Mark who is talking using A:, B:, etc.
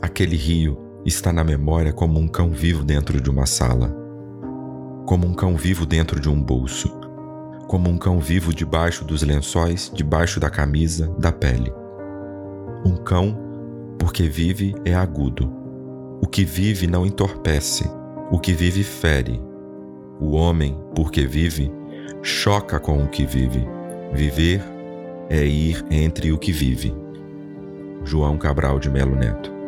A: Aquele rio está na memória como um cão vivo dentro de uma sala, como um cão vivo dentro de um bolso, como um cão vivo debaixo dos lençóis, debaixo da camisa, da pele. Um cão, porque vive, é agudo. O que vive não entorpece, o que vive fere. O homem, porque vive, choca com o que vive. Viver é ir entre o que vive. João Cabral de Melo Neto